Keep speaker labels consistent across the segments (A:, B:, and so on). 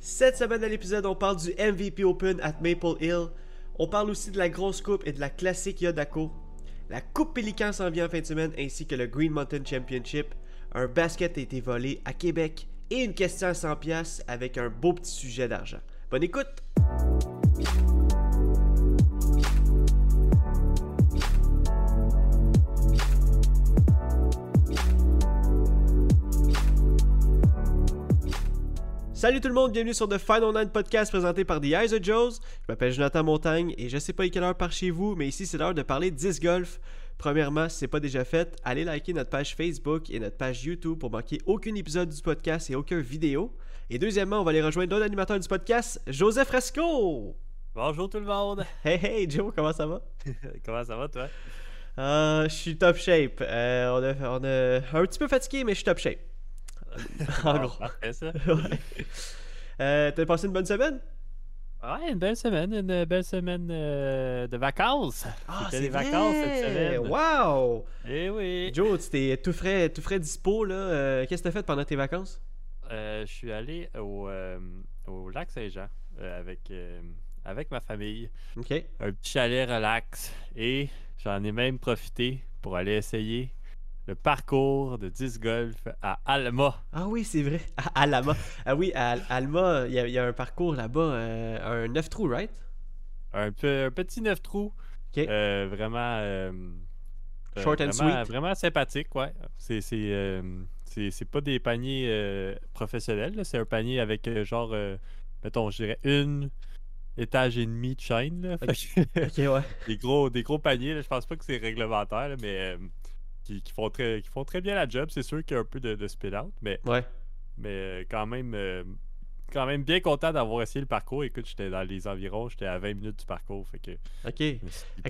A: Cette semaine à l'épisode, on parle du MVP Open at Maple Hill. On parle aussi de la grosse coupe et de la classique Yodako. La coupe Pélican s'en vient en fin de semaine ainsi que le Green Mountain Championship. Un basket a été volé à Québec et une question à 100$ avec un beau petit sujet d'argent. Bonne écoute! Salut tout le monde, bienvenue sur The Final Nine Podcast présenté par The Eyes of Joes. Je m'appelle Jonathan Montagne et je sais pas à quelle heure par chez vous, mais ici c'est l'heure de parler disc golf. Premièrement, si c'est pas déjà fait, allez liker notre page Facebook et notre page YouTube pour manquer aucun épisode du podcast et aucune vidéo. Et deuxièmement, on va aller rejoindre l'autre animateur du podcast, Joseph Fresco.
B: Bonjour tout le monde!
A: Hey hey Joe, comment ça va?
B: Comment ça va toi?
A: Euh, je suis top shape. Euh, on, a, on a un petit peu fatigué, mais je suis top shape. En gros.
B: Parfait ça.
A: Ouais. Euh, T'as passé une bonne semaine?
B: Ouais, une belle semaine, une belle semaine euh, de vacances. C'était les vacances cette semaine.
A: Wow!
B: Eh oui!
A: Joe, tu t'es tout frais, tout frais dispo là. Euh, Qu'est-ce que t'as fait pendant tes vacances?
B: Euh, je suis allé au, au lac Saint-Jean avec, avec ma famille.
A: Ok.
B: Un petit chalet relax. Et j'en ai même profité pour aller essayer le parcours de 10 golf à Alma.
A: Ah oui, c'est vrai. À Alama. Ah oui, à Al- Alma, il y, a- il y a un parcours là-bas, euh, un 9 trous, right?
B: Un, peu, un petit neuf trous.
A: Ok.
B: Euh, vraiment. euh, euh,
A: Short and
B: vraiment,
A: sweet.
B: Vraiment sympathique, ouais. C'est c'est, pas des paniers professionnels, c'est un panier avec genre, mettons, je dirais une étage et demi de chaîne. Là.
A: Ouais.
B: des, gros, des gros paniers, là. je pense pas que c'est réglementaire, là, mais qui, qui font très, qui font très bien la job. C'est sûr qu'il y a un peu de, de speed-out, mais,
A: Ouais.
B: mais euh, quand même. euh, quand même bien content d'avoir essayé le parcours. Écoute, j'étais dans les environs, j'étais à 20 minutes du parcours. Fait que,
A: Ok. Fait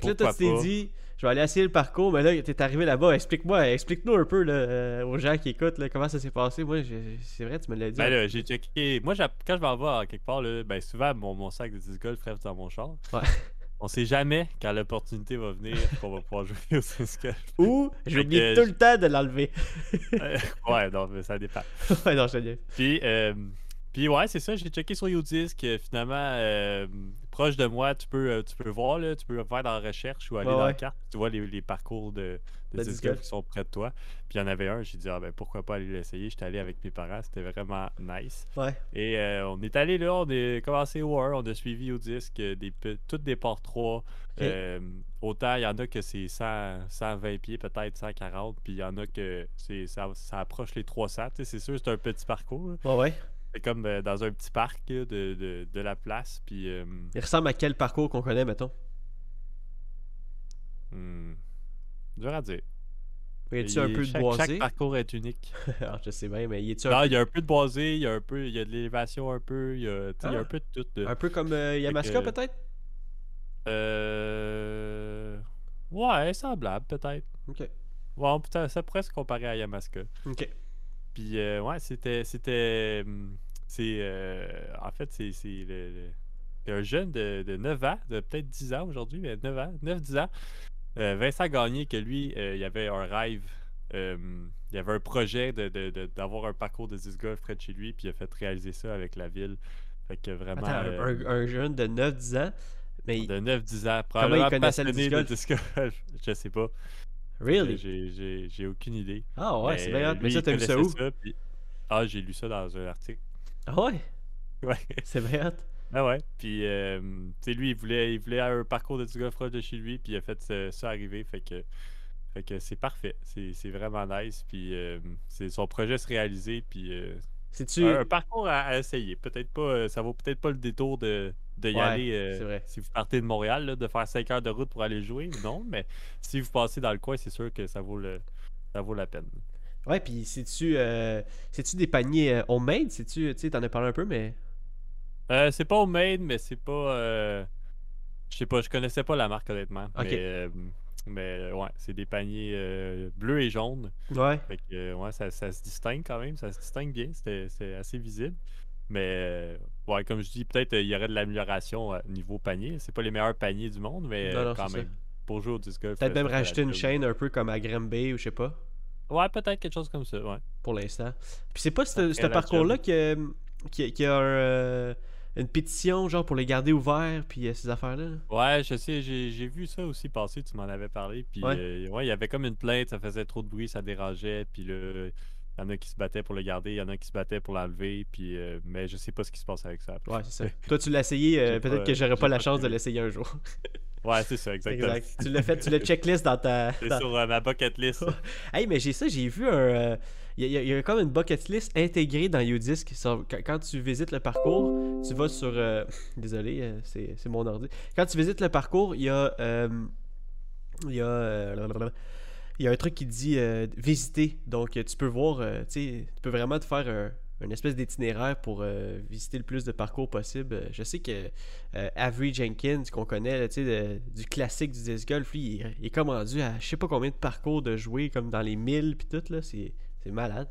A: que là, toi, tu t'es dit, je vais aller essayer le parcours, mais là, t'es arrivé là-bas. Explique-moi, explique-nous un peu là, euh, aux gens qui écoutent là, comment ça s'est passé. Moi, c'est vrai, tu me l'as dit.
B: Ben là, j'ai checké. Moi, quand je m'en vais à quelque part, là, ben souvent, mon, mon sac de 10 golf reste dans mon char.
A: Ouais.
B: On sait jamais quand l'opportunité va venir qu'on va pouvoir jouer au 10 golf.
A: Ou, je oublie
B: que
A: tout le temps de l'enlever.
B: Ouais, non, mais ça dépend.
A: ouais, non, je te dis.
B: Puis, euh, puis ouais, c'est ça, j'ai checké sur Udisc. euh, Finalement, euh, proche de moi, tu peux, euh, tu peux voir, là, tu peux faire dans la recherche ou aller
A: Ouais,
B: dans la carte. Tu vois les, les parcours de, de
A: De
B: 10
A: disc
B: golf
A: golf.
B: qui sont près de toi. Puis il y en avait un, j'ai dit, ah ben pourquoi pas aller l'essayer? J'étais allé avec mes parents, c'était vraiment nice.
A: Ouais.
B: Et euh, on est allé là, on a commencé au 1, on a suivi au disque, euh, des, toutes des ports 3. Euh, autant il y en a que c'est 100, 120 pieds, peut-être 140, puis il y en a que c'est ça, ça approche les 300. tu sais, C'est sûr, c'est un petit parcours. là.
A: Ouais, ouais.
B: C'est comme euh, dans un petit parc de, de, de la place. Puis,
A: Il ressemble à quel parcours qu'on connaît, mettons?
B: hmm, dur à dire.
A: Y a-tu
B: Il-
A: un peu de
B: chaque,
A: boisé?
B: chaque parcours est unique.
A: Alors, je sais bien, mais y a-tu
B: Non, il y a un peu de boisé, il y a un peu, il y a de l'élévation un peu, il y a, y a
A: Ah.
B: un peu de tout. de-
A: un peu comme euh, Yamaska,
B: que-
A: peut-être?
B: Euh... Ouais, semblable peut-être.
A: Ok.
B: Ouais, peut- ça pourrait se comparer à Yamaska.
A: Ok.
B: Puis euh, ouais, c'était c'était hum, c'est euh, en fait c'est c'est le, le- un jeune de, de 9 ans, de peut-être 10 ans aujourd'hui, mais 9 ans, 9 10 ans. Euh, Vincent Gagné que lui, euh, il avait un rêve euh, il y avait un projet de- de- de- d'avoir un parcours de 10 golf près de chez lui, puis il a fait réaliser ça avec la ville. Fait que vraiment
A: Attends,
B: euh,
A: un, un jeune de 9-10 ans, mais
B: de 9-10 ans,
A: il
B: probablement
A: connaissait le disc golf?
B: disc golf? Je sais pas.
A: really?
B: J'ai- aucune idée.
A: Ah ouais, c'est bien. Mais ça,
B: il
A: t'as vu ça où?
B: puis- Ah, j'ai lu ça dans un article.
A: Ah ouais,
B: Ouais.
A: c'est bien.
B: Ah ouais? Puis, euh, tu sais, lui, il voulait, il voulait un parcours de golf proche de chez lui, puis il a fait ça, ça arriver. Fait que, fait que c'est parfait. C'est vraiment nice. Puis, euh, c'est son projet se réaliser. Puis, euh,
A: C'est-tu.
B: un, un parcours à, à essayer. Peut-être pas, euh, ça vaut peut-être pas le détour de, de y
A: Ouais,
B: aller euh,
A: vrai.
B: si vous partez de Montréal, là, de faire 5 heures de route pour aller jouer. Non, mais si vous passez dans le coin, c'est sûr que ça vaut le, ça vaut la peine.
A: Ouais, puis c'est-tu. euh, des paniers homemade? C'est-tu. Tu sais, t'en as parlé un peu, mais.
B: Euh, c'est pas homemade, mais c'est pas. euh, Je sais pas, je connaissais pas la marque honnêtement. Mais, euh, mais euh, ouais, c'est des paniers bleus et jaunes.
A: Ouais.
B: Fait que ouais, ça, ça se distingue quand même, ça se distingue bien, c'est assez visible. Mais ouais, comme je dis, peut-être il y aurait de l'amélioration niveau panier. C'est pas les meilleurs paniers du monde, mais
A: Non, non,
B: quand
A: ça.
B: même. Pour jouer au disc golf.
A: Peut-être même rajouter une chaîne un peu comme à Granby ou je sais pas,
B: Ouais, peut-être quelque chose comme ça, ouais.
A: pour l'instant. Puis c'est pas ce, parcours-là que. qu'il y a un, une pétition, genre, pour les garder ouverts, puis euh, ces affaires-là? là.
B: Ouais, je sais, j'ai vu ça aussi passer, tu m'en avais parlé. Puis,
A: Ouais.
B: euh, ouais, il y avait comme une plainte, ça faisait trop de bruit, ça dérangeait. Puis il y en a qui se battaient pour le garder, il y en a qui se battaient pour l'enlever. Puis, euh, mais je sais pas ce qui se passe avec ça après.
A: Ouais, c'est ça. Toi, tu l'as essayé, euh, peut-être que j'aurais pas la chance de l'essayer un jour.
B: Ouais, c'est ça, exactement.
A: exact. Tu l'as fait, tu l'as checklist dans ta.
B: C'est
A: dans-
B: sur euh, ma bucket list.
A: Hey, mais j'ai ça, j'ai vu un. euh, Il y, a- il y a comme une bucket list intégrée dans Udisc. Quand, quand tu visites le parcours, tu vas sur. euh, Désolé, euh, c'est c'est mon ordi. Quand tu visites le parcours, il y a. euh, Il y a. euh. Il y a un truc qui dit euh, visiter. Donc, euh, tu peux voir. euh, tu peux vraiment te faire un. Une espèce d'itinéraire pour euh, visiter le plus de parcours possible. Je sais que euh, Avery Jenkins, qu'on connaît, là, de- du classique du disc golf, lui, il, est- il est comme rendu à je sais pas combien de parcours de jouer, comme dans les 1000 puis tout, là, c'est malade.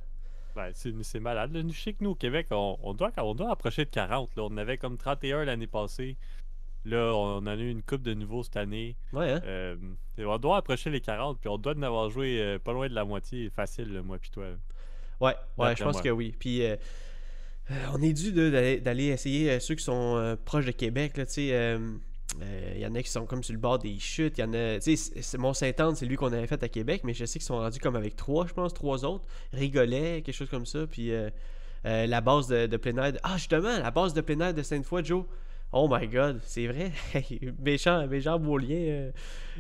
B: Ouais, c'est malade. Là, je sais que nous, au Québec, on, on doit, on doit approcher de 40. Là. On avait comme 31 l'année passée. Là, on en a eu une coupe de nouveau cette année.
A: Ouais, hein?
B: Euh, on doit approcher les 40, puis on doit en avoir joué pas loin de la moitié facile, moi puis toi.
A: Ouais, ouais, je pense que oui. Puis euh, euh, on est dû d'aller essayer euh, ceux qui sont euh, proches de Québec, là, tu sais. Il y en a qui sont comme sur le bord des chutes. Il y en a. Tu sais, Mont-Saint-Anne, c'est lui qu'on avait fait à Québec, mais je sais qu'ils sont rendus comme avec trois, je pense, trois autres. Rigolet, quelque chose comme ça. Puis la base de, de plein air. de- Ah, justement, la base de plein air de Sainte-Foy, Joe. Oh my god, c'est vrai. méchant, méchant beau lien. euh,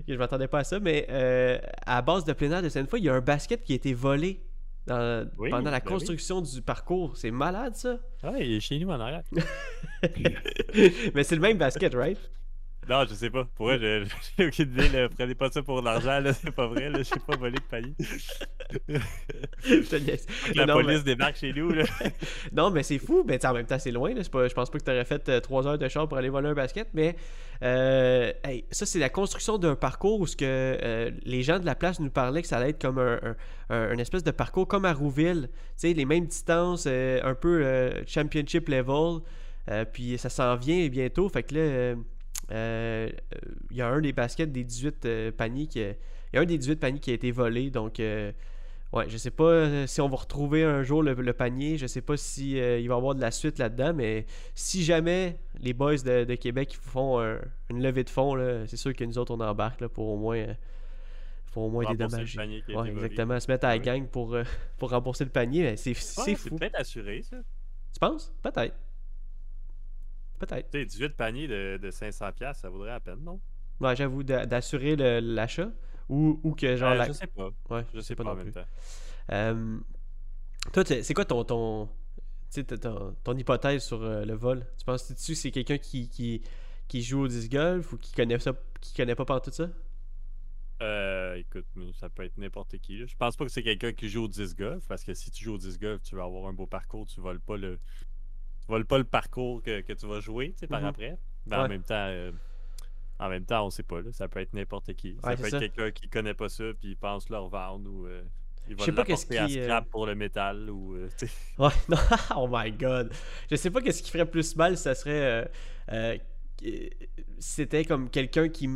A: je m'attendais pas à ça, mais euh, à base de plein air de Sainte-Foy, il y a un basket qui a été volé dans-
B: Oui,
A: pendant la
B: ben oui.
A: construction du parcours. C'est malade, ça.
B: Ouais, il est chez nous en arrière.
A: mais c'est le même basket, right?
B: Non, je sais pas. Pour vrai, j'ai aucune idée. Là. Prenez pas ça pour l'argent, là. C'est pas vrai. Là. J'ai pas volé de panier. La
A: non,
B: police débarque chez nous. Là.
A: Non, mais c'est fou. Mais en même temps, c'est loin. Là. C'est Pas, je pense pas que tu aurais fait euh, trois heures de char pour aller voler un basket. Mais euh, hey, ça, c'est la construction d'un parcours où ce que, euh, les gens de la place nous parlaient que ça allait être comme un, un- un- une espèce de parcours comme à Rouville. Tu sais, les mêmes distances, euh, un peu championship level. Puis ça s'en vient bientôt. Fait que là, euh, euh, il y a un des baskets des 18 euh, paniers qui a- il y a un des 18 paniers qui a été volé. Donc, euh, ouais, je sais pas si on va retrouver un jour le, le panier. Je sais pas si euh, il va y avoir de la suite là-dedans. Mais si jamais les boys de, de Québec font un- une levée de fonds, c'est sûr que nous autres, on embarque là, pour au moins, pour au moins dédommager. Ouais, exactement. Se mettre à la gang pour, pour rembourser le panier. C'est
B: Ouais,
A: c'est fou.
B: peut-être assuré, ça?
A: Tu penses? Peut-être. Peut-être.
B: Tu sais, 18 paniers de, de 500$, ça vaudrait la peine, non?
A: Ouais, j'avoue, d'a- d'assurer l'achat. Ou, ou que genre.
B: Euh,
A: la-
B: Je sais pas.
A: Ouais,
B: Je sais pas,
A: non
B: en même
A: plus.
B: temps.
A: Euh, toi, c'est quoi ton, ton, ton, ton- ton hypothèse sur euh, le vol? Tu penses que c'est quelqu'un qui, qui, qui joue au disc golf ou qui connaît ça, qui connaît pas par tout ça?
B: Euh, écoute, ça peut être n'importe qui. là. Je pense pas que c'est quelqu'un qui joue au disc golf, parce que si tu joues au disc golf, tu vas avoir un beau parcours, tu voles pas le. Tu voles pas le parcours que, que tu vas jouer, par
A: Mhm.
B: après. Mais
A: Ouais.
B: en même temps, euh, en même temps, on sait pas, là. Ça peut être n'importe qui. Ça
A: Ouais,
B: peut être quelqu'un qui connaît pas ça, puis il pense le revendre ou euh, il
A: Je
B: va
A: sais pas qu'est-ce
B: l'apporter à
A: qui, euh,
B: scrap pour le métal ou. euh.
A: Ouais, non, oh my god. Je sais pas qu'est-ce qui ferait plus mal ça serait. euh, c'était comme quelqu'un qui,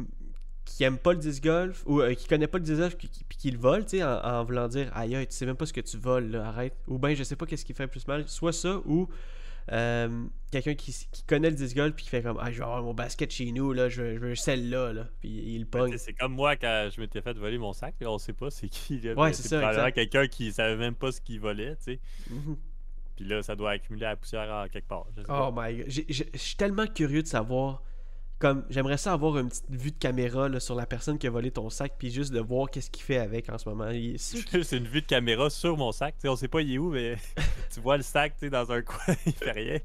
A: qui aime pas le disc golf ou euh, qui connaît pas le disc golf puis qui, le vole, tu sais, en, en voulant dire aïe, aïe, tu sais même pas ce que tu voles, là, arrête. Ou bien je sais pas qu'est-ce qui ferait plus mal. Soit ça ou. Euh, quelqu'un qui, connaît le disc golf puis qui fait comme ah je vais avoir mon basket chez nous là je veux, je veux celle-là là puis il
B: Tu
A: pogne
B: C'est comme moi quand je m'étais fait voler mon sac, là, on sait pas c'est qui. Là,
A: Ouais, c'est ça,
B: quelqu'un qui savait même pas ce qu'il volait, tu sais.
A: Mhm.
B: Puis là, ça doit accumuler la poussière quelque part. je
A: Oh my god. Je suis tellement curieux de savoir. Comme j'aimerais ça avoir une petite vue de caméra là, sur la personne qui a volé ton sac, puis juste de voir qu'est-ce qu'il fait avec en ce moment. Il
B: C'est une vue de caméra sur mon sac. tu sais, on sait pas il est où, mais tu vois le sac dans un coin, il fait rien.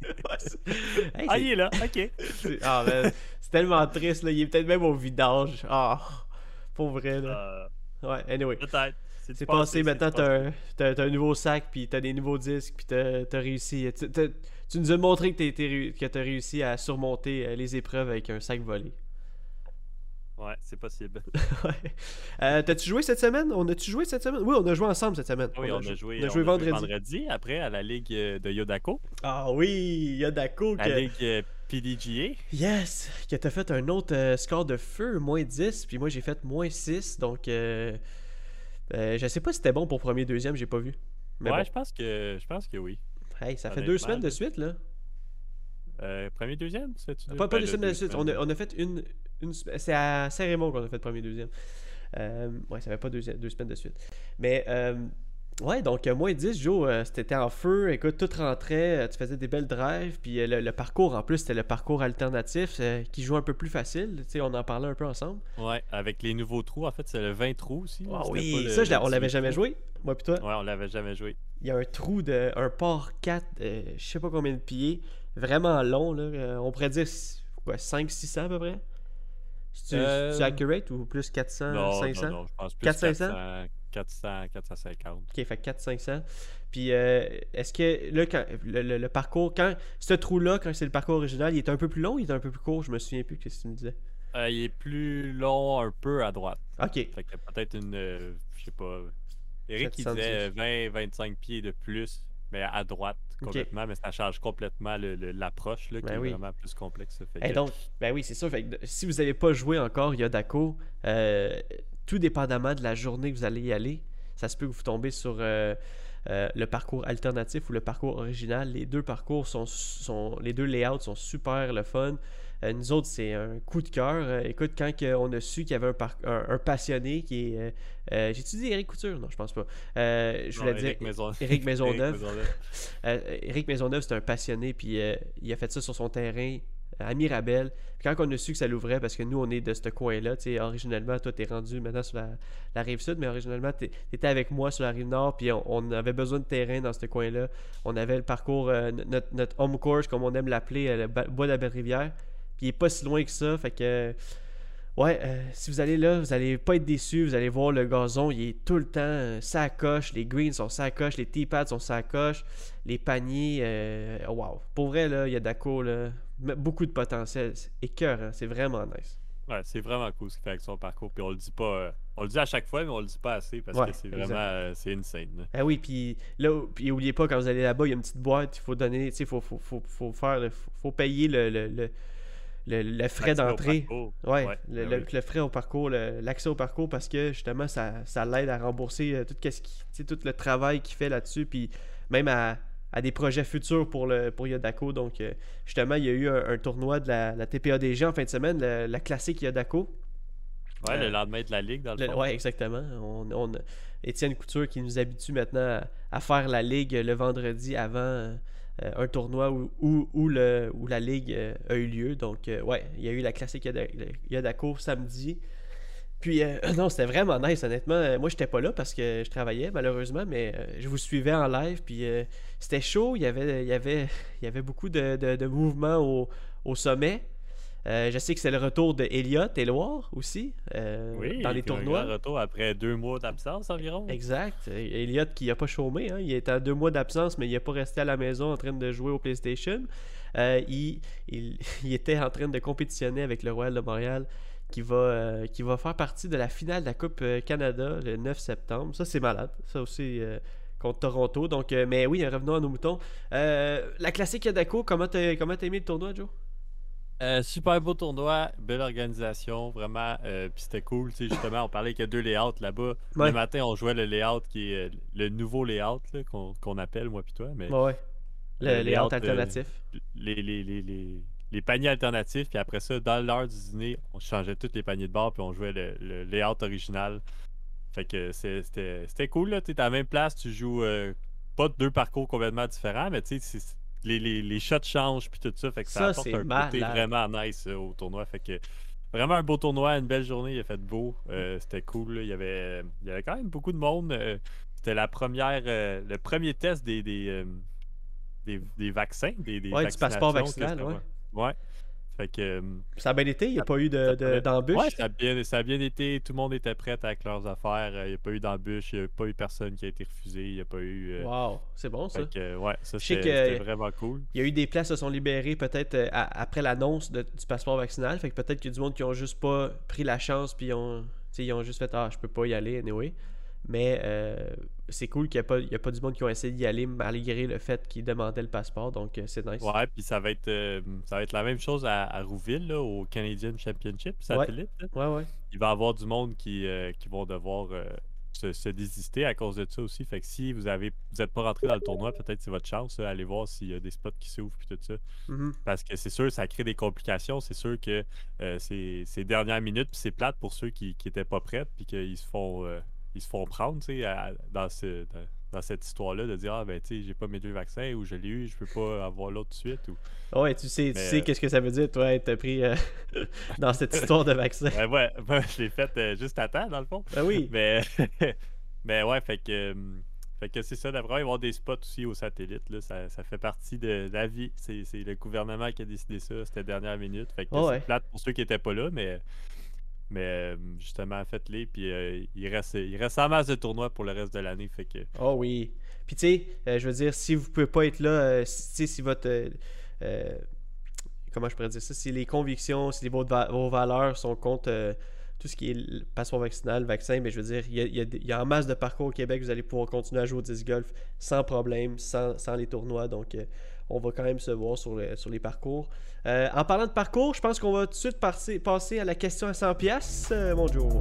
A: Hey,
B: ah, il est là, ok.
A: c'est- ah, man, c'est tellement triste. Là. Il est peut-être même au vidange. Ah, pour vrai. Là.
B: Euh,
A: Ouais, anyway.
B: Peut-être.
A: C'est passé, maintenant t'as un, un nouveau sac, puis t'as des nouveaux disques, puis t'as as réussi. T'as- tu nous as montré que que t'as réussi à surmonter euh, les épreuves avec un sac volé.
B: Ouais, c'est possible.
A: Ouais. Euh, T'as-tu joué cette semaine? On a-tu joué cette semaine? Oui, on a joué ensemble cette semaine.
B: Oui, on, a
A: jou-
B: joué,
A: on a joué vendredi.
B: après à la ligue euh, de Yodako,
A: Ah oui, Yodako.
B: la
A: Que...
B: ligue PDGA.
A: Yes! Que t'as fait un autre euh, score de feu, moins 10, puis moi j'ai fait moins 6, donc euh, euh, je sais pas si c'était bon pour premier, deuxième, j'ai pas vu. Mais
B: ouais,
A: bon.
B: je pense que je pense que oui.
A: Hey, ça fait deux semaines de suite, là.
B: Euh, premier, deuxième c'est
A: Pas, pas deux semaines de suite. On a, on a fait une. une c'est à Saint-Raymond qu'on a fait premier, deuxième. Euh, ouais, ça fait pas deux, deux, semaines de suite. Mais. Euh, Ouais, donc euh, moins 10, Joe, euh, c'était en feu. Écoute, tout rentrait, euh, tu faisais des belles drives. Puis le, parcours, en plus, c'était le parcours alternatif qui joue un peu plus facile. Tu sais, on en parlait un peu ensemble.
B: Ouais, avec les nouveaux trous, en fait, c'est le 20 trous aussi.
A: Ah oui, ça, on l'avait jamais joué, moi puis toi?
B: Ouais, on l'avait jamais joué.
A: Il y a un trou de un port 4, je sais pas combien de pieds, vraiment long, là. on pourrait dire 500-600 à peu près. C'est accurate ou plus 400,
B: non,
A: 500
B: Non, non, je pense plus 400, 400, 450.
A: Ok, fait 400-500. Puis, euh, est-ce que là, quand, le, parcours, quand ce trou-là, quand c'est le parcours original, il est un peu plus long ou il est un peu plus court? Je me souviens plus ce que tu me disais?
B: Euh, il est plus long un peu à droite.
A: Ok.
B: Fait que peut-être une. Euh, je sais pas. Eric, il disait 20-25 pieds de plus, mais à droite complètement, mais ça change complètement l'approche qui ben est vraiment plus complexe.
A: Et donc, ben oui, c'est. Fait si vous n'avez pas joué encore Yodako, euh, tout dépendamment de la journée que vous allez y aller, ça se peut que vous tombez sur euh, euh, le parcours alternatif ou le parcours original. Les deux parcours sont, sont les deux layouts sont super le fun. Euh, nous autres, c'est un coup de cœur. écoute, quand on a su qu'il y avait un, un, passionné qui est. J'ai-tu dit Eric Couture? Non, je pense pas. je voulais dire Eric Maisonneuve. Eric Maisonneuve, c'est un passionné, puis il a fait ça sur son terrain à Mirabel. Quand on a su que ça l'ouvrait, parce que nous, on est de ce coin-là, tu sais, originellement, toi, t'es rendu maintenant sur la, rive sud, mais originellement, t'étais avec moi sur la rive nord, puis on, avait besoin de terrain dans ce coin-là. On avait le parcours, euh, notre, home course, comme on aime l'appeler, euh, le bois de la Belle-Rivière, puis il est pas si loin que ça, fait que... Ouais, euh, si vous allez là, vous allez pas être déçus. Vous allez voir le gazon, il est tout le temps ça coche. Les greens sont ça coche, les tee-pads sont ça coche, les paniers. Euh, wow. Pour vrai, là, il y a Daco, là, beaucoup de potentiel. Et cœur, hein, c'est vraiment nice.
B: Ouais, c'est vraiment cool ce qu'il fait avec son parcours. Puis on le dit pas. Euh, on le dit à chaque fois, mais on le dit pas assez parce que c'est vraiment. c'est insane.
A: Ah oui, puis là, puis oubliez pas, quand vous allez là-bas, il y a une petite boîte. Il faut donner. Tu sais, faut, faut, faut, faut, faire. Faut, payer le le, frais d'entrée. Ouais, ben le, frais au parcours, l'accès au parcours parce que justement, ça, ça l'aide à rembourser euh, tout, ce qui, tout le travail qu'il fait là-dessus. Puis même à, des projets futurs pour, le, pour Yodako. Donc, euh, justement, il y a eu un, tournoi de la, la, TPADG en fin de semaine, la, classique Yodako.
B: Ouais, le euh, lendemain de la ligue, dans le, fond.
A: Ouais, exactement. On, on, Étienne Couture qui nous habitue maintenant à, faire la ligue le vendredi avant. Euh, un tournoi où, où, le, où la ligue a eu lieu. Donc, ouais, il y a eu la classique Yadako samedi. Puis, non, c'était vraiment nice, honnêtement. Moi, j'étais pas là parce que je travaillais, malheureusement, mais je vous suivais en live. Puis, c'était chaud. Il y avait, il y avait, il y avait beaucoup de, de, mouvements au, au sommet. Euh, je sais que c'est le retour de Elliott et Loire aussi euh, dans les tournois.
B: Un retour après deux mois d'absence environ.
A: Exact. Elliott qui n'a pas chômé. Hein. Il est à deux mois d'absence, mais il n'a pas resté à la maison en train de jouer au PlayStation. Euh, il, était en train de compétitionner avec le Royal de Montréal qui va, qui va faire partie de la finale de la Coupe Canada le 9 septembre. Ça, c'est malade. Ça aussi contre Toronto. Donc, mais oui, revenons à nos moutons. la classique Yadako, comment t'as aimé le tournoi, Joe?
B: Euh, super beau tournoi, belle organisation, vraiment. Euh, puis c'était cool, tu sais, justement, on parlait qu'il y a deux layouts là-bas. Le matin, on jouait le layout qui est euh, le nouveau layout qu'on appelle, moi puis toi. Mais,
A: ouais, Le, layout, alternatif.
B: Les, les, les, les, paniers alternatifs, puis après ça, dans l'heure du dîner, on changeait tous les paniers de bord, puis on jouait le, layout original. Fait que c'était cool, là. Tu es à la même place, tu joues pas deux parcours complètement différents, mais tu sais, les, les, les, shots changent puis tout ça. Fait que ça, apporte un côté vraiment nice euh, au tournoi. Fait que vraiment un beau tournoi, une belle journée, il a fait beau. Euh, c'était cool. Il, y avait, il y avait quand même beaucoup de monde. Euh, c'était la première le premier test des, des, des, vaccins. Des, des
A: ouais, du passeport vaccinal,
B: ouais. Ouais.
A: Euh, ça a bien été, il n'y a pas eu d'embûche.
B: Oui, ça, a bien, ça a bien été, tout le monde était prêt avec leurs affaires, euh, il n'y a pas eu d'embûche, il n'y a pas eu personne qui a été refusé, il n'y a pas eu.
A: Euh, wow, c'est bon ça.
B: ouais, ça c'était vraiment cool.
A: Il y a eu des places qui se sont libérées peut-être après l'annonce du passeport vaccinal, fait que peut-être qu'il y a du monde qui n'ont juste pas pris la chance puis ont, ils ont juste fait Ah, je peux pas y aller anyway. Mais euh, c'est cool qu'il n'y a, pas du monde qui ont essayé d'y aller malgré le fait qu'ils demandaient le passeport. Donc, euh, c'est nice.
B: Ouais, puis ça va être euh, ça va être la même chose à, Rouville, au Canadian Championship satellite.
A: Ouais, ouais,
B: Il va y avoir du monde qui, qui vont devoir se, se désister à cause de ça aussi. Fait que si vous avez vous êtes pas rentré dans le tournoi, peut-être c'est votre chance. là, Allez voir s'il y a des spots qui s'ouvrent puis tout ça.
A: Mhm.
B: Parce que c'est sûr, ça crée des complications. C'est sûr que euh, c'est c'est dernières minutes, puis c'est plate pour ceux qui n'étaient pas prêts, puis qu'ils se font euh, ils se font prendre, tu sais, dans, ce, dans, dans cette histoire-là, de dire Ah ben tu sais, j'ai pas mes deux vaccins ou je l'ai eu, je peux pas avoir l'autre tout de suite. Ou...
A: Ouais, tu sais, tu sais
B: euh,
A: qu'est-ce que ça veut dire, toi, être pris euh, dans cette histoire de vaccin.
B: Ouais, ouais, ouais, je l'ai fait euh, juste à temps, dans le fond.
A: Ben oui.
B: Mais, mais ouais, fait que, fait que c'est ça. D'après moi, il va y avoir des spots aussi au satellite. Là, ça, ça fait partie de la vie. C'est le gouvernement qui a décidé ça. C'était dernière minute. Fait que
A: Oh,
B: c'est plate pour ceux qui n'étaient pas là, mais, mais euh, justement, faites-les. Puis euh, il, reste, il reste en masse de tournois pour le reste de l'année. Fait que
A: Oh oui. Puis tu sais, euh, je veux dire, si vous pouvez pas être là, si, si votre... comment je pourrais dire ça? Si les convictions, si vos, vos valeurs sont contre tout ce qui est le passeport vaccinal, le vaccin, mais je veux dire, il y a, en masse de parcours au Québec, vous allez pouvoir continuer à jouer au disc golf sans problème, sans, sans les tournois. Donc, on va quand même se voir sur, le- sur les parcours. Euh, en parlant de parcours, je pense qu'on va tout de suite passer, passer à la question à 100$, piastres, euh, mon Joe.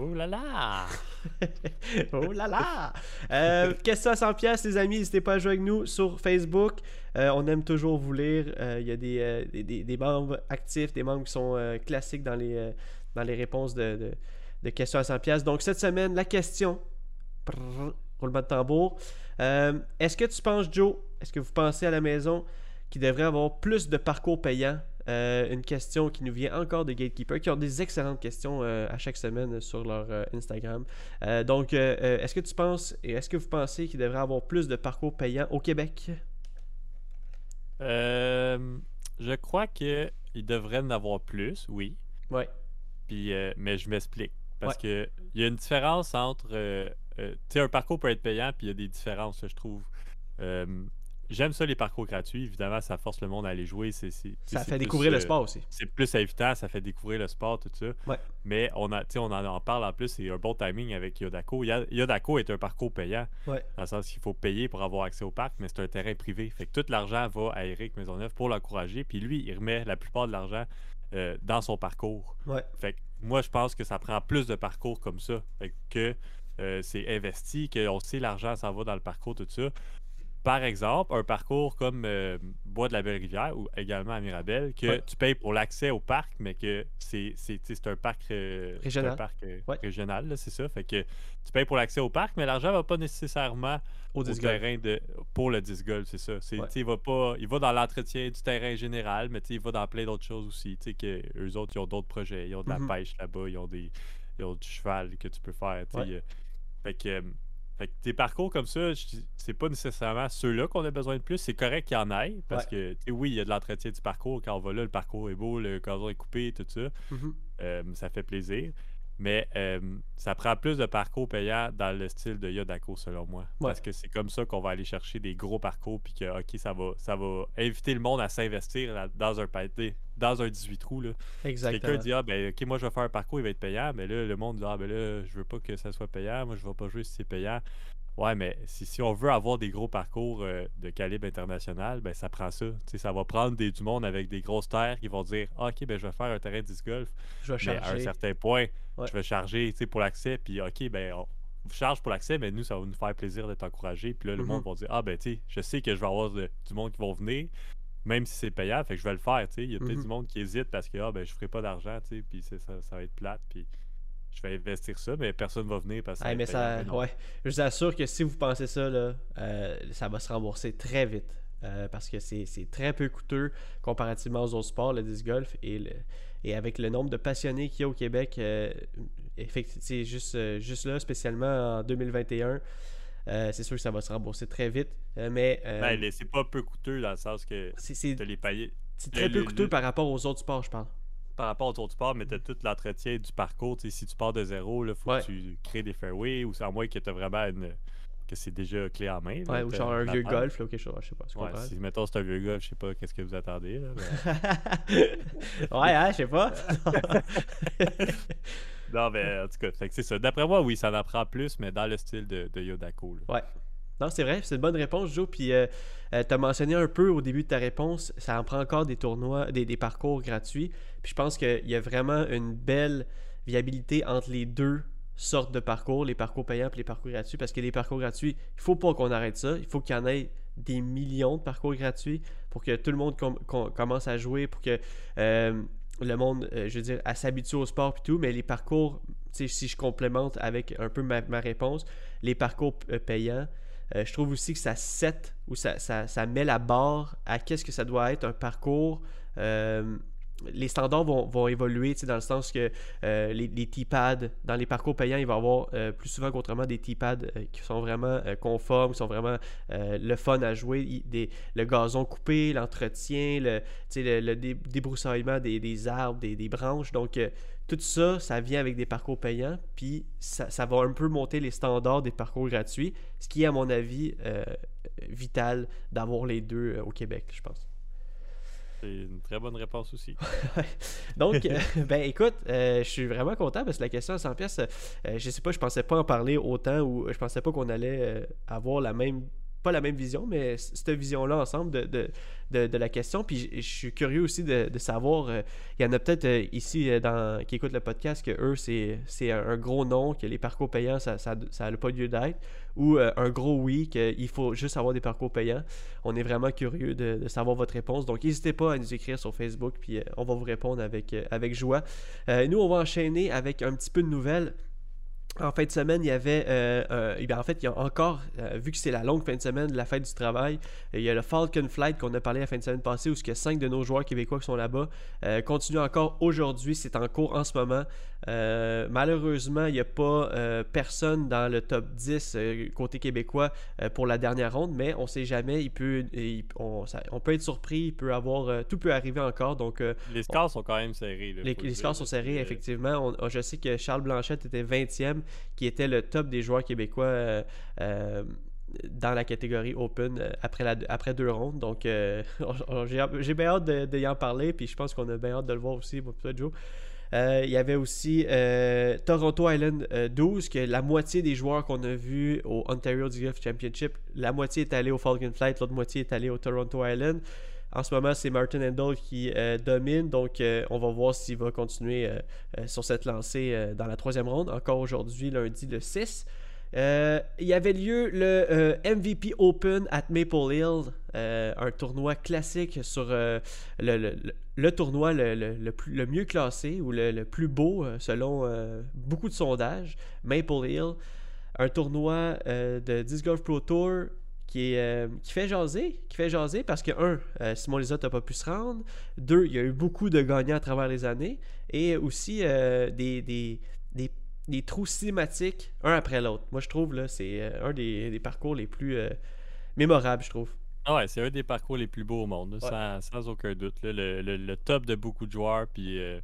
B: Oh là là!
A: oh là là! Euh, question à 100 pièces les amis, n'hésitez pas à jouer avec nous sur Facebook. Euh, on aime toujours vous lire. Euh, Il y a des, des, membres actifs, des membres qui sont classiques dans les, dans les réponses de, de- de questions à 100 pièces. Donc cette semaine, la question. Prrr, roulement de tambour. Euh, est-ce que tu penses, Joe, est-ce que vous pensez à la maison qu'il devrait avoir plus de parcours payants? Euh, une question qui nous vient encore des gatekeepers qui ont des excellentes questions euh, à chaque semaine sur leur euh, Instagram. Donc, est-ce que tu penses et est-ce que vous pensez qu'il devrait avoir plus de parcours payants au Québec?
B: Je crois qu'il devrait en avoir plus, oui.
A: Ouais.
B: Puis, mais je m'explique. Parce
A: Ouais.
B: que il y a une différence entre. euh, euh, tu sais, un parcours peut être payant, puis il y a des différences, je trouve. Euh, J'aime ça, les parcours gratuits. Évidemment, ça force le monde à aller jouer.
A: Ça fait
B: plus,
A: découvrir le sport aussi.
B: C'est plus évitant, ça fait découvrir le sport, tout ça.
A: Ouais.
B: Mais on, a, on en, en parle en plus, c'est un bon timing avec Yodako. Yodako est un parcours payant,
A: Ouais.
B: dans le sens qu'il faut payer pour avoir accès au parc, mais c'est un terrain privé. Fait que tout l'argent va à Eric Maisonneuve pour l'encourager. Puis lui, il remet la plupart de l'argent dans son parcours. Fait que moi, je pense que ça prend plus de parcours comme ça. Que euh, c'est investi, qu'on sait l'argent s'en va dans le parcours, tout ça. Par exemple, un parcours comme euh, Bois de la Belle-Rivière ou également à Mirabel, que
A: Ouais.
B: tu payes pour l'accès au parc, mais que c'est un parc, euh,
A: Régional.
B: un parc euh,
A: Ouais.
B: régional, là, c'est ça. Fait que tu payes pour l'accès au parc, mais l'argent va pas nécessairement
A: Au
B: terrain de pour le disc golf, c'est ça.
A: Ouais.
B: il va pas, il va dans l'entretien du terrain général, mais il va dans plein d'autres choses aussi. Que eux autres, ils ont d'autres projets, ils ont de la
A: Mhm.
B: pêche là-bas, ils ont des, ils ont du cheval que tu peux faire. fait que, fait que des parcours comme ça, c'est pas nécessairement ceux-là qu'on a besoin de plus. C'est correct qu'il y en ait, parce que, tu sais, oui, il y a de l'entretien du parcours. Quand on va là, le parcours est beau, le gazon est coupé, tout ça.
A: Mhm.
B: Euh, ça fait plaisir. Mais euh, ça prend plus de parcours payants dans le style de Yodako, selon moi. Parce que c'est comme ça qu'on va aller chercher des gros parcours, puis que, OK, ça va, ça va inviter le monde à s'investir dans un pâté, dans un 18 trous. Là. Si
A: Exactement.
B: quelqu'un dit, ah, ben, OK, moi, je vais faire un parcours, il va être payant, mais là, le monde dit, ah, ben là, je veux pas que ça soit payant, moi, je vais pas jouer si c'est payant. Ouais, mais si, si on veut avoir des gros parcours euh, de calibre international, ben ça prend ça. Tu sais, ça va prendre des, du monde avec des grosses terres qui vont dire Ah, OK, ben je vais faire un terrain de disc golf.
A: Je vais
B: Mais à un
A: charger.
B: certain point,
A: Ouais.
B: je vais charger pour l'accès. Puis, OK, ben, on charge pour l'accès, mais nous, ça va nous faire plaisir d'être encouragés. Puis là, le
A: Mhm.
B: monde va dire Ah, ben, tu sais, je sais que je vais avoir de- du monde qui vont venir, même si c'est payant, fait que je vais le faire. tu sais. Il y a peut-être
A: Mhm.
B: du monde qui hésite parce que, ah, ben, je ferai pas d'argent, tu sais, puis ça, ça va être plate. Puis, je vais investir ça, mais personne va venir parce que. Va
A: mais ça, ouais. Je vous assure que si vous pensez ça, là, euh, ça va se rembourser très vite. euh, parce que c'est très peu coûteux comparativement aux autres sports, le disc golf. Et, le- et avec le nombre de passionnés qu'il y a au Québec, euh, effecti- c'est juste, juste là, spécialement en 2021, euh, c'est sûr que ça va se rembourser très vite. euh, mais euh,
B: Ben, c'est pas peu coûteux dans le sens que
A: c'est
B: les payé
A: c'est très
B: le-
A: peu coûteux
B: le-
A: par rapport aux autres sports, je parle.
B: Par rapport au tour du sport, mais tu as tout l'entretien du parcours. tu sais, si tu pars de zéro, il faut
A: Ouais.
B: que tu crées des fairways ou c'est à moins que tu as vraiment une. que c'est déjà clé en main. là,
A: Ouais, ou genre un vieux golf, là, ou quelque chose, je sais pas.
B: Ouais, si mettons c'est un vieux golf, je sais pas qu'est-ce que vous attendez. Là,
A: ouais, hein, je sais pas.
B: non, mais en tout cas, c'est ça. D'après moi, oui, ça en apprend plus, mais dans le style de, de Yodako. là.
A: Ouais. Non, c'est vrai, c'est une bonne réponse, Joe. Puis euh, euh, tu as mentionné un peu au début de ta réponse, ça en prend encore des tournois, des, parcours gratuits. Puis je pense qu'il y a vraiment une belle viabilité entre les deux sortes de parcours, les parcours payants et les parcours gratuits, parce que les parcours gratuits, il faut pas qu'on arrête ça. Il faut qu'il y en ait des millions de parcours gratuits pour que tout le monde com- com- commence à jouer, pour que euh, le monde, je veux dire, à s'habituer au sport et tout. Mais les parcours, si je complémente avec un peu ma, réponse, les parcours payants, euh, je trouve aussi que ça set ou ça, ça, ça met la barre à qu'est-ce que ça doit être un parcours. euh, les standards vont, vont évoluer dans le sens que euh, les, les T-pads, dans les parcours payants, il va y avoir plus souvent qu'autrement des T-pads qui sont vraiment conformes, qui sont vraiment le fun à jouer. Des- le gazon coupé, l'entretien, le, le, le dé- débroussaillement des, des arbres, des, des branches. Donc, tout ça, ça vient avec des parcours payants, puis ça, ça va un peu monter les standards des parcours gratuits, ce qui est, à mon avis, euh, vital d'avoir les deux euh, au Québec, je pense.
B: C'est une très bonne réponse aussi.
A: Donc, euh, ben écoute, euh, je suis vraiment content parce que la question à 100 pièces, euh, je sais pas, je pensais pas en parler autant ou je pensais pas qu'on allait avoir la même, pas la même vision, mais cette vision-là ensemble de, de, de, la question. Puis je, suis curieux aussi de, savoir, euh, il y en a peut-être euh, ici euh, dans, qui écoutent le podcast que eux, c'est, un, gros non, que les parcours payants, ça n'a ça, pas lieu d'être, ou un gros oui, qu'il faut juste avoir des parcours payants. On est vraiment curieux de, savoir votre réponse. Donc, n'hésitez pas à nous écrire sur Facebook, puis on va vous répondre avec, avec joie. Nous, on va enchaîner avec un petit peu de nouvelles. En fin de semaine, il y avait, euh, euh, eh en fait, il y a encore, euh, vu que c'est la longue fin de semaine la fête du travail, il y a le Falcon Flight qu'on a parlé la fin de semaine passée, où y a cinq de nos joueurs québécois qui sont là-bas. Euh, continue encore aujourd'hui, c'est en cours en ce moment. Euh, malheureusement, il n'y a pas euh, personne dans le top 10 euh, côté québécois pour la dernière ronde, mais on sait jamais, il peut, il- on, ça- on peut être surpris, il peut avoir, tout peut arriver encore. Donc,
B: Les scores sont quand même serrés. là,
A: les, les scores sont serrés, effectivement. On- je sais que Charles Blanchette était 20e, qui était le top des joueurs québécois dans la catégorie Open après, la, après deux rondes. Donc, euh, on- on- j'ai bien hâte de, de y en parler, puis je pense qu'on a bien hâte de le voir aussi, toi, Joe. Euh, il y avait aussi euh, Toronto Island euh, 12, que la moitié des joueurs qu'on a vus au Ontario Golf Championship, la moitié est allée au Falcon Flight, l'autre moitié est allée au Toronto Island. En ce moment, c'est Martin Handel qui euh, domine, donc euh, on va voir s'il va continuer euh, euh, sur cette lancée euh, dans la troisième ronde, encore aujourd'hui, lundi le 6. Euh, il y avait lieu le euh, MVP Open at Maple Hill, euh, un tournoi classique sur le, tournoi le, plus- le mieux classé ou le, plus beau selon beaucoup de sondages, Maple Hill. Un tournoi de Disc Golf Pro Tour qui, qui fait jaser, qui fait jaser parce que, un, Simon Lizotte n'a pas pu se rendre. Deux, il y a eu beaucoup de gagnants à travers les années. Et aussi des, des, trous cinématiques, un après l'autre. Moi, je trouve, là, c'est euh, un des, des parcours les plus euh, mémorables, je trouve.
B: Ah ouais, c'est un des parcours les plus beaux au monde, là,
A: Ouais.
B: sans, sans aucun doute. là. Le, le- le top de beaucoup de joueurs, puis euh,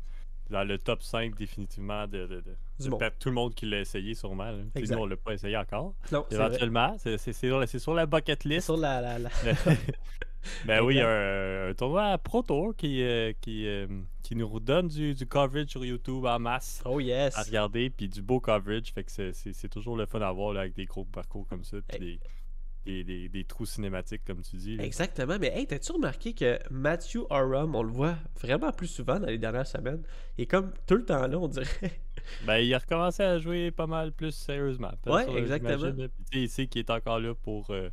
B: dans le top 5 définitivement de, de- de-
A: Du
B: tout le monde qui l'a essayé sûrement. Nous, on l'a pas essayé encore.
A: Non.
B: Éventuellement, c'est sur, sur la bucket list.
A: sur la... la, la-
B: ben oui, il y
A: Exact.
B: a un, un tournoi Pro Tour qui, euh, qui, euh, qui nous redonne du, du coverage sur YouTube en masse
A: Oh yes!
B: à regarder, puis du beau coverage. Fait que c'est- toujours le fun à voir là, avec des gros parcours comme ça, puis des, des, des- des trous cinématiques, comme tu dis. là.
A: Exactement, mais hey, t'as-tu remarqué que Matthew Aram, on le voit vraiment plus souvent dans les dernières semaines, est comme tout le temps là, on dirait.
B: Ben, il a recommencé à jouer pas mal plus sérieusement.
A: Ouais, exactement.
B: Puis, il sait qu'il est encore là pour. euh,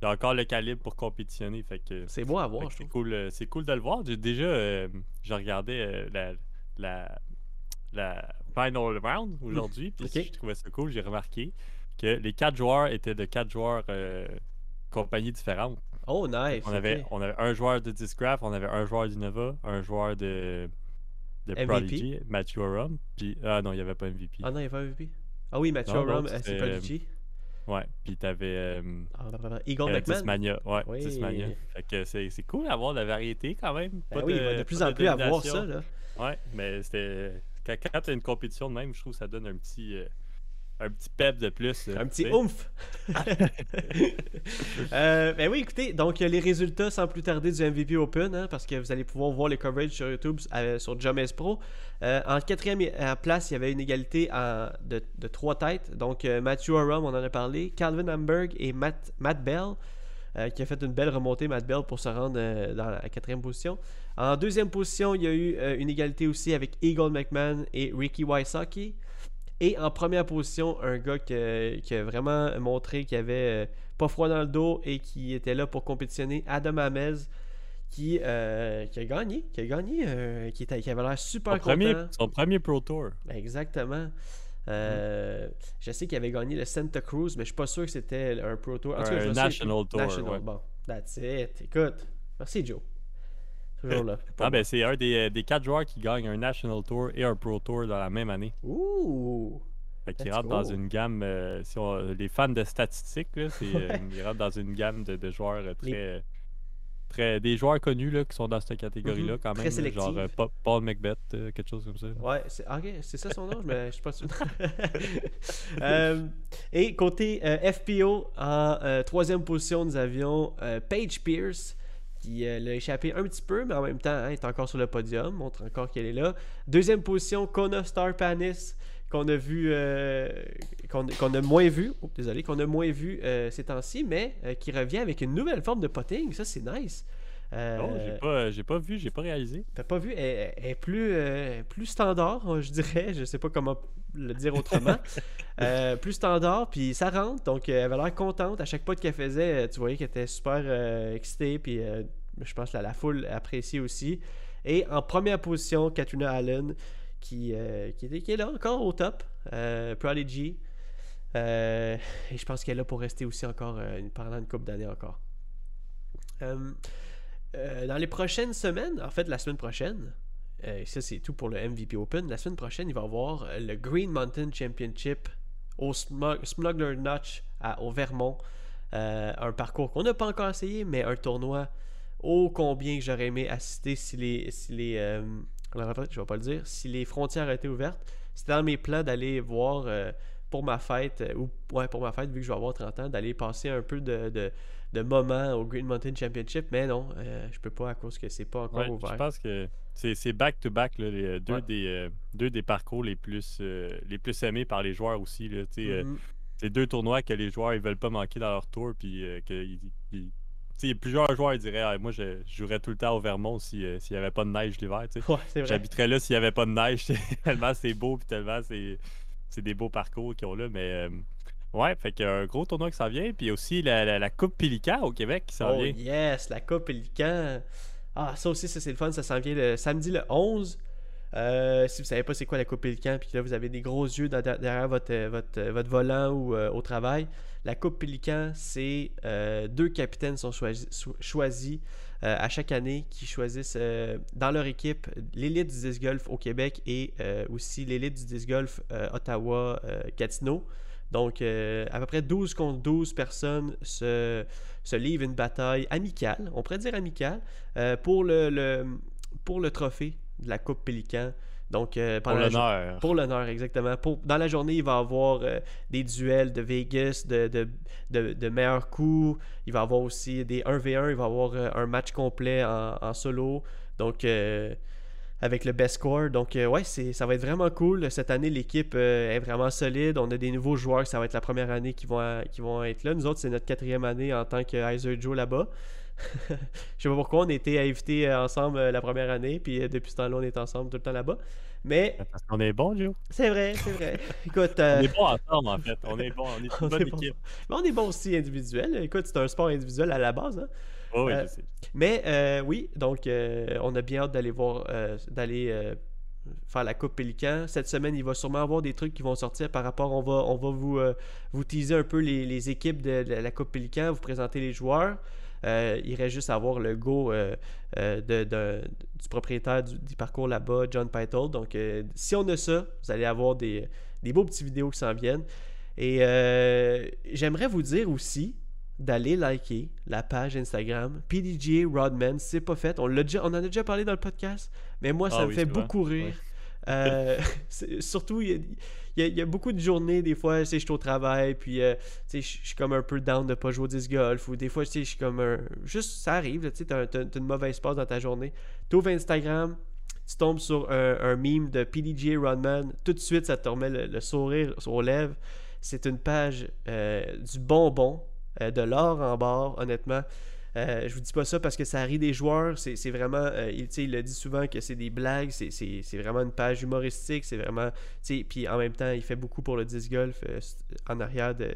B: il a encore le calibre pour compétitionner. Fait que,
A: C'est beau à voir, je
B: c'est
A: trouve.
B: cool, euh, c'est cool de le voir. J'ai- Déjà, euh, je regardais euh, la, la, la final round aujourd'hui. Puis je trouvais ça cool. J'ai remarqué que les quatre joueurs étaient de quatre joueurs euh, compagnies différentes.
A: Oh, nice!
B: On avait, on avait un joueur de Discraft, on avait un joueur d'Innova, un joueur de, de
A: MVP.
B: Prodigy, Matthew Aram. Puis, ah non, il n'y avait pas MVP.
A: Ah non, il n'y a pas MVP? Ah oui, Matthew euh, c'est Prodigy.
B: Ouais, puis t'avais euh,
A: Ah, Eagle
B: euh,
A: McMahon.
B: Discmania. Ouais,
A: Oui.
B: Discmania. Fait que c'est cool d'avoir de la variété quand même.
A: Ben oui, il va de plus en plus avoir
B: domination.
A: ça, là.
B: Ouais, mais c'était. Quand, quand t'as une compétition de même, je trouve que ça donne un petit. euh, un petit pep de plus.
A: Un petit oomph. euh, ben oui, écoutez, donc les résultats sans plus tarder du MVP Open, hein, parce que vous allez pouvoir voir les coverages sur YouTube euh, sur James Pro. Euh, en quatrième place, il y avait une égalité de, de, trois têtes. Donc Matthew Aram, on en a parlé, Calvin Hamburg et Matt, Matt Bell. qui a fait une belle remontée, Matt Bell, pour se rendre dans la quatrième position. En deuxième position, il y a eu une égalité aussi avec Eagle McMahon et Ricky Wysocki. Et en première position, un gars qui, a vraiment montré qu'il avait euh, pas froid dans le dos et qui était là pour compétitionner, Adam Amez, qui, euh, qui a gagné, qui a gagné, euh, qui, était, qui, avait l'air super
B: son
A: content.
B: Premier, son premier Pro Tour.
A: Exactement. Je sais qu'il avait gagné le Santa Cruz, mais je suis pas sûr que c'était un Pro Tour.
B: un National Tour.
A: National. Bon, that's it. Écoute, merci Joe. Toujours là.
B: ah, ben, c'est un des, euh, des, quatre joueurs qui gagnent un National Tour et un Pro Tour dans la même année.
A: Ouh!
B: Fait qu'il rentre dans une gamme. Euh, si on, les fans de statistiques, là, c'est, euh, ils rentrent dans une gamme de, de joueurs très. Très, des joueurs connus là, qui sont dans cette catégorie-là
A: mm-hmm.
B: quand même.
A: Très
B: genre Paul Macbeth, quelque chose comme ça.
A: Ouais, c'est, ah, c'est ça son nom, mais je suis pas sûr. et côté FPO, en troisième position, nous avions Paige Pierce qui euh, l'a échappé un petit peu, mais en même temps, hein, est encore sur le podium, montre encore qu'elle est là. Deuxième position, Kona Star Panis, qu'on a vu, euh, qu'on a moins vu, oh, désolé, qu'on a moins vu euh, ces temps-ci, mais qui revient avec une nouvelle forme de potting. Ça, c'est nice.
B: oh, j'ai pas, j'ai pas vu, j'ai pas réalisé.
A: T'as pas vu, elle, est plus, plus standard, je dirais. Je sais pas comment le dire autrement. plus standard, puis ça rentre. Donc, elle avait l'air contente. À chaque pas qu'elle faisait, tu voyais qu'elle était super excitée, puis je pense que la, foule apprécie aussi. Et en première position, Katrina Allen, qui, euh, qui, est, là encore au top. Euh, Prodigy. Euh, et je pense qu'elle est là pour rester aussi encore pendant une couple d'années encore. dans les prochaines semaines, en fait la semaine prochaine, ça c'est tout pour le MVP Open, la semaine prochaine il va y avoir le Green Mountain Championship au Smuggler Notch au Vermont. un parcours qu'on n'a pas encore essayé, mais un tournoi oh combien j'aurais aimé assister si les. Si les euh, je vais pas le dire. Si les frontières étaient ouvertes. C'était dans mes plans d'aller voir euh, pour ma fête, euh, ou ouais, pour ma fête, vu que je vais avoir 30 ans, d'aller passer un peu de, moments au Green Mountain Championship, mais non, je peux pas à cause que c'est pas encore ouvert.
B: Je pense que c'est back-to-back, les deux, des, deux des parcours les plus, les plus aimés par les joueurs aussi. Mm-hmm. c'est deux tournois que les joueurs ils veulent pas manquer dans leur tour, puis qu'ils plusieurs joueurs diraient ah, Moi, je, jouerais tout le temps au Vermont euh, s'il n'y avait pas de neige l'hiver. J'habiterais là s'il n'y avait pas de neige. tellement c'est beau, puis tellement c'est des beaux parcours qu'ils ont là. Mais euh, ouais, fait qu'il y a un gros tournoi qui s'en vient. Puis aussi la, la, Coupe Pélican au Québec qui s'en
A: oh,
B: vient.
A: yes, la Coupe Pélican. Ah, ça aussi, ça c'est le fun. Ça s'en vient le samedi le 11. Euh, si vous savez pas c'est quoi la Coupe Pélican, puis là vous avez des gros yeux derrière votre, votre, votre volant ou au travail, la Coupe Pélican, c'est euh, deux capitaines sont choisis, euh, à chaque année qui choisissent euh, dans leur équipe l'élite du disc golf au Québec et aussi l'élite du disc golf Ottawa-Gatineau. Donc, à peu près 12 contre 12 personnes se, se, livrent une bataille amicale, on pourrait dire amicale, pour, le, le, pour le trophée de la Coupe Pélican. Donc,
B: euh, pour l'honneur.
A: Pour l'honneur, exactement. dans la journée, il va y avoir euh, des duels de Vegas, de, de, meilleurs coups. Il va y avoir aussi des 1v1. Il va y avoir euh, un match complet en, solo. Donc, avec le best score. Donc, ouais, ça va être vraiment cool. Cette année, l'équipe est vraiment solide. On a des nouveaux joueurs. Ça va être la première année qui vont, qui vont être là. Nous autres, c'est notre quatrième année en tant que Heiser Joe là-bas. je sais pas pourquoi on était invités euh, ensemble euh, la première année, puis euh, depuis ce temps-là, on est ensemble tout le temps là-bas. Mais.
B: Parce qu'on est bon, Joe.
A: C'est vrai, c'est vrai. Écoute.
B: On est bon ensemble, en fait. On est bon, on est une bonne équipe.
A: Mais on est bon aussi individuel. Écoute, c'est un sport individuel à la base. Hein?
B: Oh, oui, je sais.
A: Mais oui, donc on a bien hâte d'aller voir, d'aller faire la Coupe Pélican. Cette semaine, il va sûrement avoir des trucs qui vont sortir par rapport. On va, on va vous, vous teaser un peu les, les équipes de, de, la Coupe Pélican, vous présenter les joueurs. Euh, il irait juste avoir le go euh, euh, de, du propriétaire du, parcours là-bas, John Pytle. Donc, si on a ça, vous allez avoir des, des beaux petits vidéos qui s'en viennent. Et j'aimerais vous dire aussi d'aller liker la page Instagram PDG Rodman. C'est pas fait, on, déjà, on en a déjà parlé dans le podcast, mais moi, ça ah me fait beaucoup rire. Euh, surtout, il y, a, beaucoup de journées, des fois, je suis au travail, puis je suis comme un peu down de pas jouer au disc golf, ou des fois, je suis comme un... Juste, ça arrive, tu as, une mauvaise passe dans ta journée. Tu ouvres Instagram, tu tombes sur un, meme de PDG Runman, tout de suite, ça te remet le, sourire aux lèvres. C'est une page du bonbon, de l'or en barre, honnêtement. Euh, je vous dis pas ça parce que ça rit des joueurs. C'est vraiment. Euh, il, le dit souvent que c'est des blagues. C'est vraiment une page humoristique. C'est vraiment. Puis en même temps, il fait beaucoup pour le disc golf euh, en arrière de,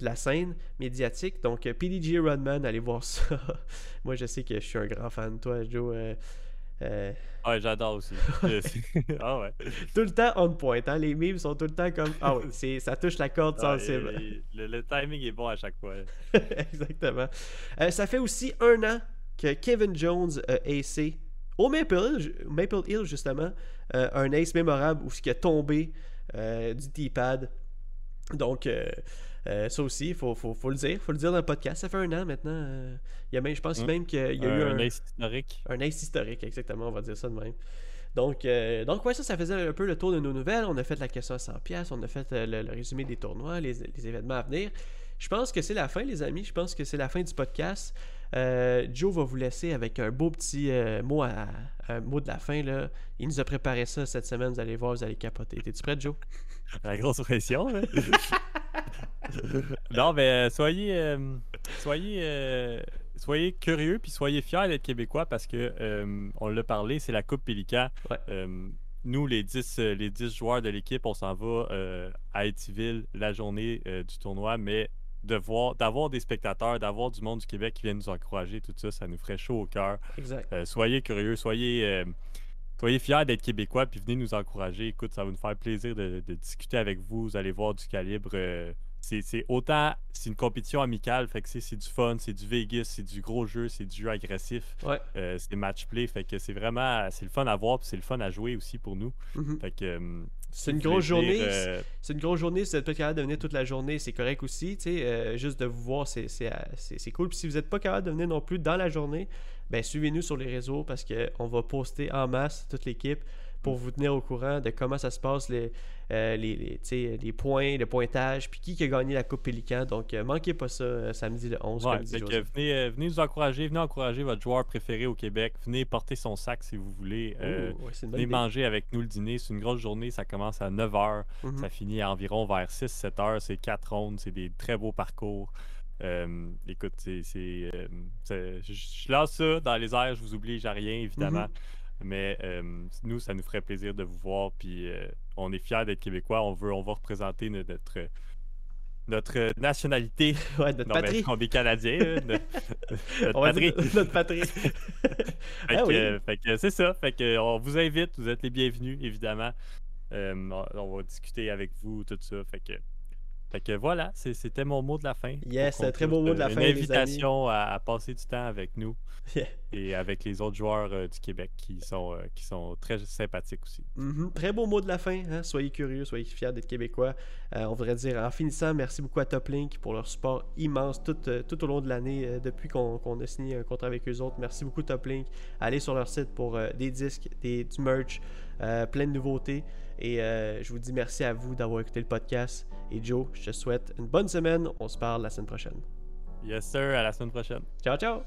A: la scène médiatique. Donc, PDG Rodman, allez voir ça. Moi, je sais que je suis un grand fan. Toi, Joe.
B: Euh... Ouais, j'adore aussi. ah ouais.
A: Tout le temps on point. Hein? Les memes sont tout le temps comme. Ah oui, ça touche la corde sensible.
B: le, timing est bon à chaque fois.
A: Exactement. Euh, ça fait aussi un an que Kevin Jones a acé au Maple Hill, Maple Hill justement, euh, un ace mémorable où ce qui a tombé euh, du T-pad. Donc, euh, ça aussi, il faut, faut, faut, le dire. faut le dire dans le podcast. Ça fait un an maintenant. Euh, il y a même, je pense mm. même qu'il y a eu
B: un, un ace historique.
A: Un ace historique, exactement. On va dire ça de même. Donc, euh, donc ouais, ça, ça faisait un peu le tour de nos nouvelles. On a fait la question à 100$, on a fait le, résumé des tournois, les, les, événements à venir. Je pense que c'est la fin, les amis. Je pense que c'est la fin du podcast. Joe va vous laisser avec un beau petit mot, à, un mot de la fin. Là. Il nous a préparé ça cette semaine. Vous allez voir, vous allez capoter. Es-tu prêt, Joe?
B: La grosse pression. Hein? non, mais euh, soyez, euh, soyez, euh, soyez curieux puis soyez fiers d'être québécois parce que on l'a parlé, c'est la Coupe Pélican. nous, les 10, les 10 joueurs de l'équipe, on s'en va à Etiville la journée du tournoi, mais de voir, d'avoir des spectateurs, d'avoir du monde du Québec qui vient nous encourager, tout ça, ça nous ferait chaud au cœur. soyez curieux, soyez soyez fiers d'être québécois, puis venez nous encourager. Écoute, ça va nous faire plaisir de, discuter avec vous. Vous allez voir du calibre c'est autant c'est une compétition amicale fait que c'est du fun c'est du Vegas c'est du gros jeu c'est du jeu agressif euh, c'est match play fait que c'est vraiment c'est le fun à voir puis c'est le fun à jouer aussi pour nous
A: mm-hmm.
B: fait que euh,
A: c'est une grosse journée euh, c'est une grosse journée si vous n'êtes pas capable de venir toute la journée c'est correct aussi tu sais juste de vous voir c'est cool. Puis si vous n'êtes pas capable de venir non plus dans la journée ben suivez-nous sur les réseaux parce qu'on va poster en masse toute l'équipe pour vous tenir au courant de comment ça se passe, les, euh, les, les, points, le pointage, puis qui a gagné la Coupe Pélican. Donc, euh, manquez pas ça euh, samedi le 11.
B: venez, venez nous encourager, venez encourager votre joueur préféré au Québec. Venez porter son sac si vous voulez. venez manger avec nous le dîner. C'est une grosse journée. Ça commence à 9 h. Mhm. Ça finit à environ vers 6-7 h. C'est 4 rondes. C'est des très beaux parcours. écoute, c'est, je lance ça dans les airs, je vous oublie, j'ai rien, évidemment. Mhm. Mais euh, nous, ça nous ferait plaisir de vous voir. Puis euh, on est fiers d'être québécois. On veut, on va représenter notre, notre nationalité.
A: Ouais, notre patrie.
B: on est Canadiens.
A: notre, patrie? notre patrie.
B: Ah fait, que, c'est ça. Fait que, on vous invite. Vous êtes les bienvenus, évidemment. Euh, on va discuter avec vous, tout ça. Fait que fait que voilà, c'était mon mot de la fin.
A: Yes, un très beau mot de la
B: fin. Une invitation À, passer du temps avec nous et avec les autres joueurs euh, du Québec qui sont, euh, qui sont très sympathiques aussi.
A: Très beau mot de la fin. Hein. Soyez curieux, soyez fiers d'être Québécois. Euh, on voudrait dire en finissant, merci beaucoup à Toplink pour leur support immense tout, tout au long de l'année depuis qu'on a signé un contrat avec eux autres. Merci beaucoup Toplink. Allez sur leur site pour des disques, des, du merch, plein de nouveautés. Et euh, je vous dis merci à vous d'avoir écouté le podcast. Et Joe, je te souhaite une bonne semaine. On se parle la semaine prochaine.
B: Yes, sir. À la semaine prochaine.
A: Ciao, ciao.